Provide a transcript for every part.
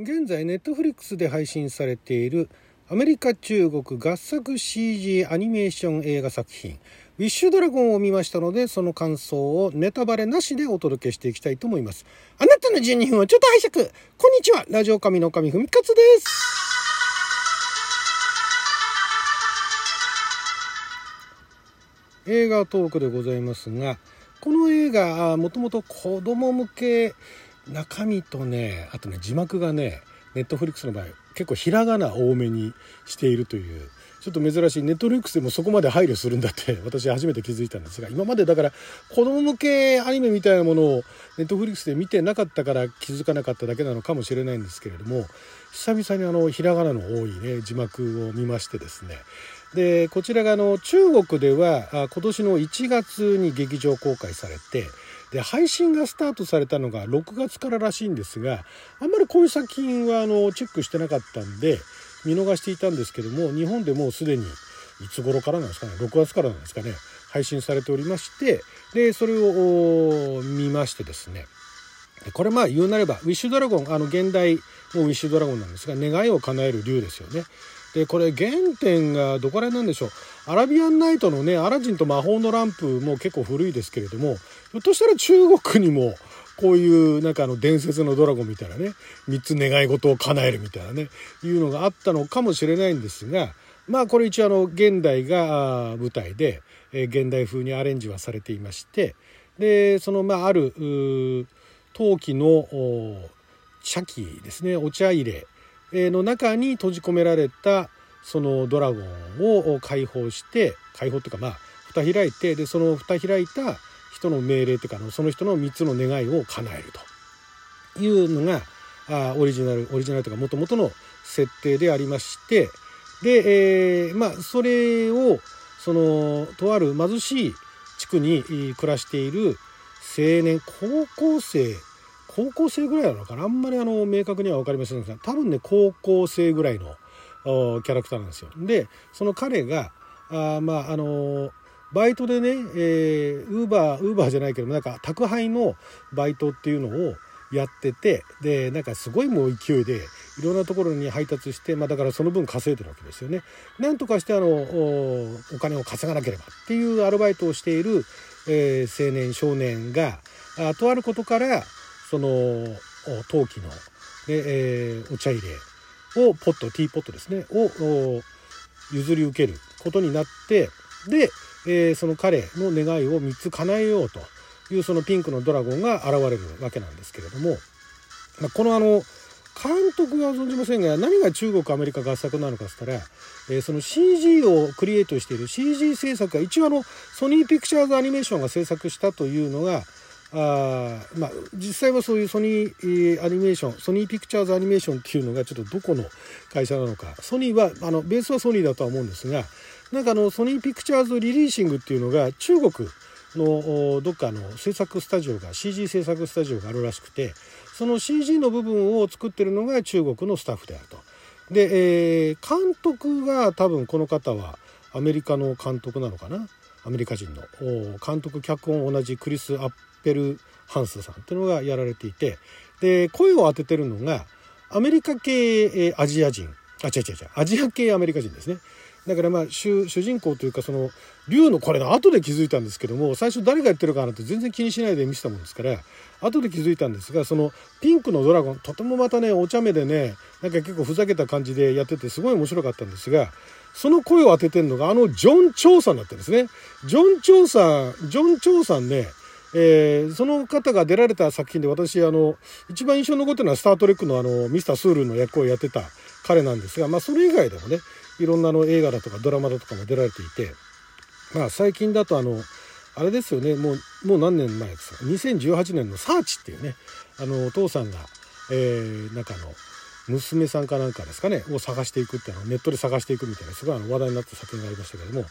現在ネットフリックスで配信されているアメリカ中国合作 CG アニメーション映画作品ウィッシュドラゴンを見ましたのでその感想をネタバレなしでお届けしていきたいと思います。あなたの12分をちょっと拝借。こんにちは。ラジオ神の神ふみかつです。映画トークでございますがこの映画もともと子供向け中身とねあとね字幕がねネットフリックスの場合結構ひらがな多めにしているというちょっと珍しいネットフリックスでもそこまで配慮するんだって 私初めて気づいたんですが今までだから子供向けアニメみたいなものをネットフリックスで見てなかったから気づかなかっただけなのかもしれないんですけれども久々にあのひらがなの多いね字幕を見ましてですね。でこちらがあの中国では今年の1月に劇場公開されてで配信がスタートされたのが6月かららしいんですがあんまりこういう作品はあのチェックしてなかったんで見逃していたんですけども日本でもうすでにいつ頃からなんですかね6月からなんですかね配信されておりましてでそれを見ましてですねこれまあ言うなればウィッシュドラゴンあの現代のウィッシュドラゴンなんですが願いを叶える竜ですよね。でこれ原点がどこら辺なんでしょう？アラビアンナイトのねアラジンと魔法のランプも結構古いですけれどもひょっとしたら中国にもこういうなんかあの伝説のドラゴンみたいなね3つ願い事を叶えるみたいなねいうのがあったのかもしれないんですがまあこれ一応あの現代が舞台で、え現代風にアレンジはされていましてでそのまあある陶器の茶器ですねお茶入れの中に閉じ込められたそのドラゴンを解放して解放っていうかまあ蓋開いてでその蓋開いた人の命令っていうかその人の3つの願いを叶えると。いうのがあオリジナルオリジナルというかもともとの設定でありましてで、えー、まあそれをそのとある貧しい地区に暮らしている青年高校生高校生ぐらいなのかな？あんまりあの明確には分かりませんが多分ね高校生ぐらいのキャラクターなんですよ。でその彼があまああのバイトでね、えー、ウーバーウーバーじゃないけどなんか宅配のバイトっていうのをやっててでなんかすごいもう勢いでいろんなところに配達して、まあ、だからその分稼いでるわけですよね。なんとかしてあのお金を稼がなければっていうアルバイトをしている、えー、青年少年があとあることからその陶器の、えー、お茶入れをポットティーポットですねを譲り受けることになってで、えー、その彼の願いを3つ叶えようというそのピンクのドラゴンが現れるわけなんですけれども、まあ、このあの監督は存じませんが何が中国アメリカ合作なのかっつったら、えー、その CG をクリエイトしている CG 制作が一応あのソニーピクチャーズアニメーションが制作したというのがあまあ、実際はそういうソニーアニメーションソニーピクチャーズアニメーションっていうのがちょっとどこの会社なのかソニーはあのベースはソニーだとは思うんですがなんかあのソニーピクチャーズリリーシングっていうのが中国のどっかの制作スタジオが CG 制作スタジオがあるらしくてその CG の部分を作ってるのが中国のスタッフであると。で、えー、監督が多分この方はアメリカの監督なのかなアメリカ人の監督脚本同じクリス・アッペルハンスさんっていうのがやられていてで声を当ててるのがアメリカ系アジア人。あ違う違う違う。アジア系アメリカ人ですね。だからまあ主人公というかその竜のこれの後で気づいたんですけども最初誰がやってるかなって全然気にしないで見せたもんですから後で気づいたんですがそのピンクのドラゴンとてもまたねお茶目でねなんか結構ふざけた感じでやっててすごい面白かったんですがその声を当ててるのがあのジョン・チョウさんだったんですね。ジョン・チョウさんジョン・チョウさんねえー、その方が出られた作品で私あの一番印象に残ってるのは「スター・トレックの」あのミスター・スールの役をやってた彼なんですが、まあ、それ以外でもねいろんなの映画だとかドラマだとかも出られていて、まあ、最近だとあのあれですよねもうもう何年前ですか？2018年の「サーチ」っていうねあのお父さんが、えー、なんかの娘さんかなんかですかねを探していくっていうのをネットで探していくみたいなすごい話題になった作品がありましたけども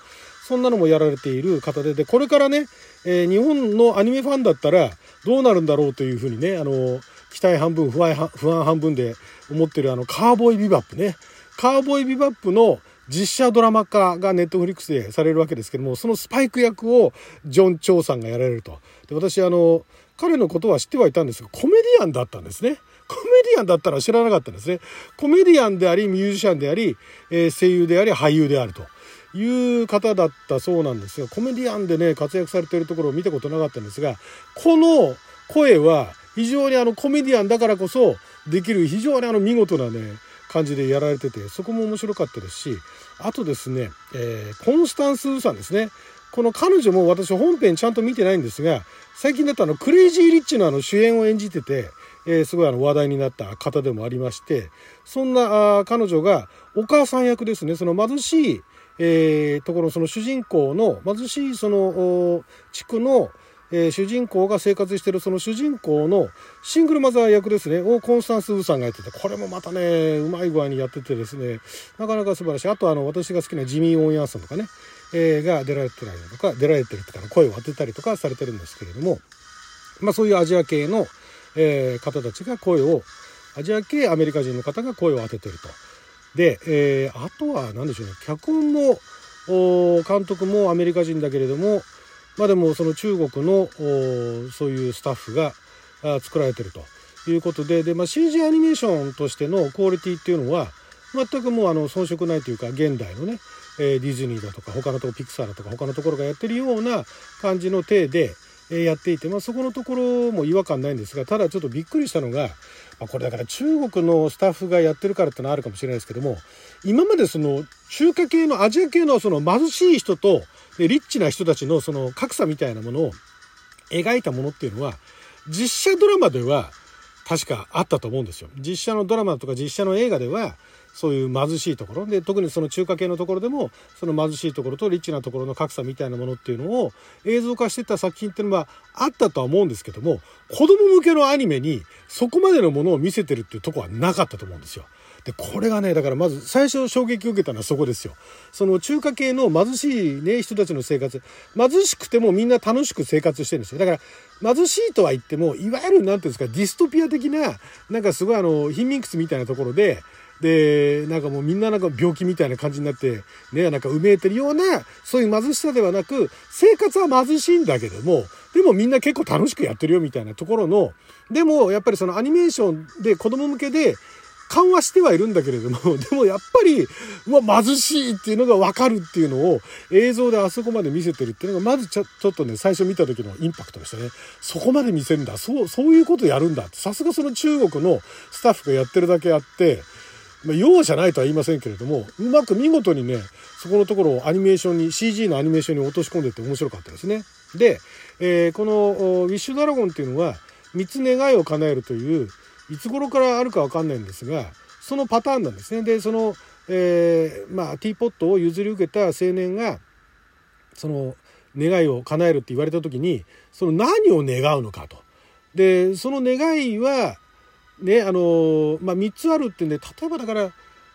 そんなのもやられている方ででこれからね、えー、日本のアニメファンだったらどうなるんだろうというふうにねあの期待半分不安不安半分で思ってるあのカーボーイビバップね。カーボーイビバップの実写ドラマ化がネットフリックスでされるわけですけどもそのスパイク役をジョン・チョウさんがやられると。で私あの彼のことは知ってはいたんですがコメディアンだったんですね。コメディアンだったら知らなかったんですね。コメディアンであり、ミュージシャンであり、えー、声優であり、俳優であると。いう方だったそうなんですが、コメディアンでね、活躍されているところを見たことなかったんですが、この声は非常にあのコメディアンだからこそできる非常にあの見事なね、感じでやられてて、そこも面白かったですし、あとですね、えー、コンスタンス・ウーさんですね。この彼女も私本編ちゃんと見てないんですが、最近だとあのクレイジー・リッチのあの主演を演じてて、えー、すごいあの話題になった方でもありまして、そんな彼女がお母さん役ですね、その貧しい、えー、ところ、その主人公の貧しいその地区の、えー、主人公が生活してるその主人公のシングルマザー役ですね、をコンスタンス・ウーさんがやってて、これもまたね、うまい具合にやっててですね、なかなか素晴らしい。あとあの、私が好きなジミー・オン・ヤンソンとかね、えー、が出られてたりとか、出られてるとか声を当てたりとかされてるんですけれども、まあそういうアジア系の、えー、方たちが声を、アジア系アメリカ人の方が声を当ててると。で、えー、あとは何でしょうね、脚本も、監督もアメリカ人だけれども、まあでもその中国のそういうスタッフが作られてるということでで、まあ、CG アニメーションとしてのクオリティっていうのは全くもうあの遜色ないというか現代のね、えー、ディズニーだとか他のとこピクサーだとか他のところがやってるような感じの体で、えやっていて、まあ、そこのところも違和感ないんですがただちょっとびっくりしたのが、まあ、これだから中国のスタッフがやってるからってのはあるかもしれないですけども今までその中華系のアジア系のその貧しい人とでリッチな人たちのその格差みたいなものを描いたものっていうのは実写ドラマでは確かあったと思うんですよ。実写のドラマとか実写の映画ではそういう貧しいところで特にその中華系のところでもその貧しいところとリッチなところの格差みたいなものっていうのを映像化してた作品っていうのはあったとは思うんですけども子供向けのアニメにそこまでのものを見せてるっていうとこはなかったと思うんですよ。で、これがね、だからまず最初衝撃を受けたのはそこですよ。その中華系の貧しいね、人たちの生活。貧しくてもみんな楽しく生活してるんですよ。だから貧しいとは言っても、いわゆる何て言うんですか、ディストピア的な、なんかすごいあの、貧民窟みたいなところで、で、なんかもうみんななんか病気みたいな感じになって、ね、なんか埋めてるような、そういう貧しさではなく、生活は貧しいんだけども、でもみんな結構楽しくやってるよみたいなところの、でもやっぱりそのアニメーションで子供向けで、緩和してはいるんだけれども、でもやっぱり、うわ、貧しいっていうのがわかるっていうのを映像であそこまで見せてるっていうのが、まずちょちょっとね、最初見た時のインパクトでしたね。そこまで見せるんだ。そう、そういうことやるんだ。さすがその中国のスタッフがやってるだけあって、まあ、容赦ないとは言いませんけれども、うまく見事にね、そこのところをアニメーションに、CG のアニメーションに落とし込んでて面白かったですね。で、えー、このウィッシュドラゴンっていうのは、3つ願いを叶えるという、いつ頃からあるかわかんないんですが、そのパターンなんですね。で、その、えー、まあ、ティーポットを譲り受けた青年が、その、願いを叶えるって言われた時に、その何を願うのかと。で、その願いは、ね、あの、まあ、3つあるってんで、例えばだから、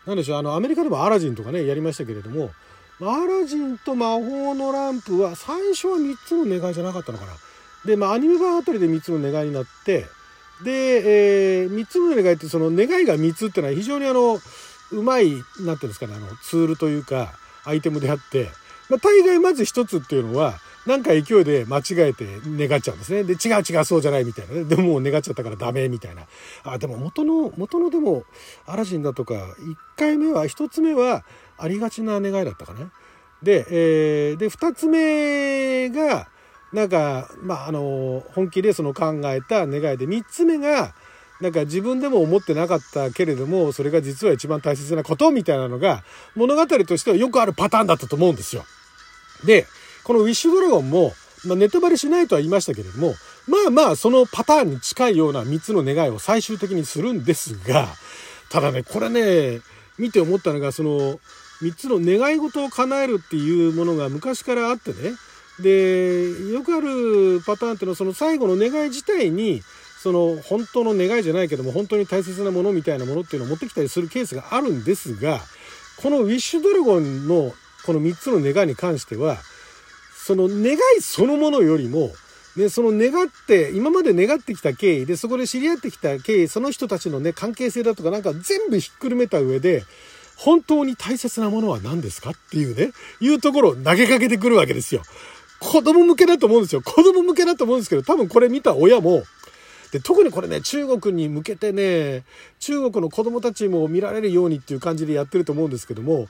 なんでしょう、あの、アメリカでもアラジンとかね、やりましたけれども、アラジンと魔法のランプは最初は3つの願いじゃなかったのかな。で、まあ、アニメ版あたりで3つの願いになって、で、えー、3つの願いってその願いが3つっていうのは非常にあのうまいなんていうんですかねあのツールというかアイテムであって、まあ、大概まず1つっていうのはなんか勢いで間違えて願っちゃうんですね。で、違う違うそうじゃないみたいなね。でもも願っちゃったからダメみたいな。あ、でも元の、元のでも、アラジンだとか、1回目は、1つ目はありがちな願いだったかな。で、えー、で、2つ目が、なんか、まあ、あの、本気でその考えた願いで、3つ目が、なんか自分でも思ってなかったけれども、それが実は一番大切なことみたいなのが、物語としてはよくあるパターンだったと思うんですよ。で、このウィッシュドラゴンも、まあ、ネタバレしないとは言いましたけれども、まあまあ、そのパターンに近いような3つの願いを最終的にするんですが、ただね、これね、見て思ったのが、その、3つの願い事を叶えるっていうものが昔からあってね、でよくあるパターンっていうのはその最後の願い自体にその本当の願いじゃないけども本当に大切なものみたいなものっていうのを持ってきたりするケースがあるんですがこのウィッシュドラゴンのこの3つの願いに関してはその願いそのものよりもでその願って今まで願ってきた経緯でそこで知り合ってきた経緯その人たちのね関係性だとかなんか全部ひっくるめた上で本当に大切なものは何ですかっていうねいうところを投げかけてくるわけですよ。子供向けだと思うんですよ。子供向けだと思うんですけど、多分これ見た親も、で、特にこれね、中国に向けてね、中国の子供たちも見られるようにっていう感じでやってると思うんですけども、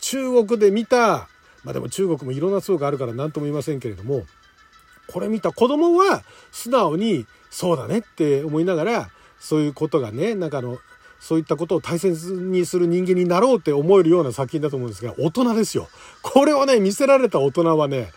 中国で見た、まあでも中国もいろんな層があるから何とも言いませんけれども、これ見た子供は素直にそうだねって思いながら、そういうことがね、なんかあの、そういったことを大切にする人間になろうって思えるような作品だと思うんですが、大人ですよ。これをね、見せられた大人はね、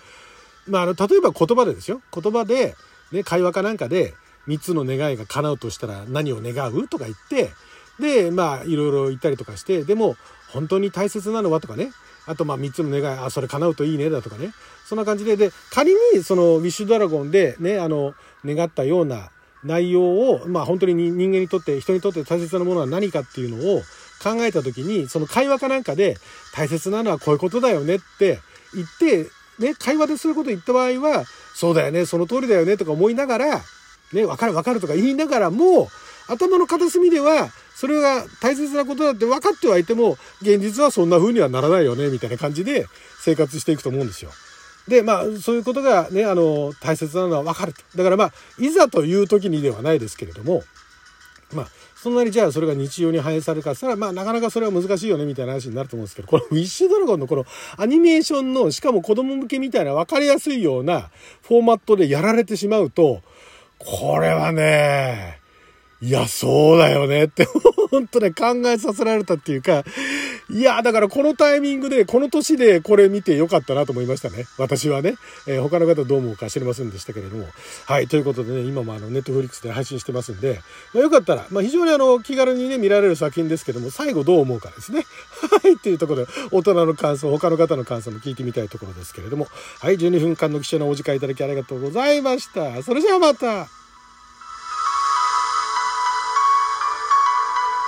まあ、あの、例えば言葉でですよ。言葉で、ね、会話かなんかで、3つの願いが叶うとしたら何を願うとか言って、で、まあ、いろいろ言ったりとかして、でも、本当に大切なのはとかね、あと、まあ、3つの願い、あ、それ叶うといいね、だとかね。そんな感じで、で、仮に、その、ウィッシュドラゴンで、ね、あの、願ったような内容を、まあ、本当に人間にとって、人にとって大切なものは何かっていうのを考えた時に、その会話かなんかで、大切なのはこういうことだよねって言って、ね、会話でそういうこと言った場合は、そうだよね、その通りだよね、とか思いながら、ね、わかるわかるとか言いながらも、頭の片隅では、それが大切なことだって分かってはいても、現実はそんな風にはならないよね、みたいな感じで生活していくと思うんですよ。で、まあ、そういうことがね、あの、大切なのは分かると。だからまあ、いざという時にではないですけれども、まあ、そんなにじゃあそれが日常に反映されるかしたら、まあなかなかそれは難しいよねみたいな話になると思うんですけど、このウィッシュドラゴンのこのアニメーションの、しかも子供向けみたいな分かりやすいようなフォーマットでやられてしまうと、これはね、いや、そうだよねって、本当ね、考えさせられたっていうか、いや、だからこのタイミングで、この年でこれ見てよかったなと思いましたね。私はね。えー、他の方どう思うか知りませんでしたけれども。はい、ということでね、今もあの、ネットフリックスで配信してますんで、まあ、よかったら、まあ、非常にあの、気軽にね、見られる作品ですけども、最後どう思うかですね。はい、っていうところで、大人の感想、他の方の感想も聞いてみたいところですけれども、はい、12分間の貴重なお時間いただきありがとうございました。それじゃあまた。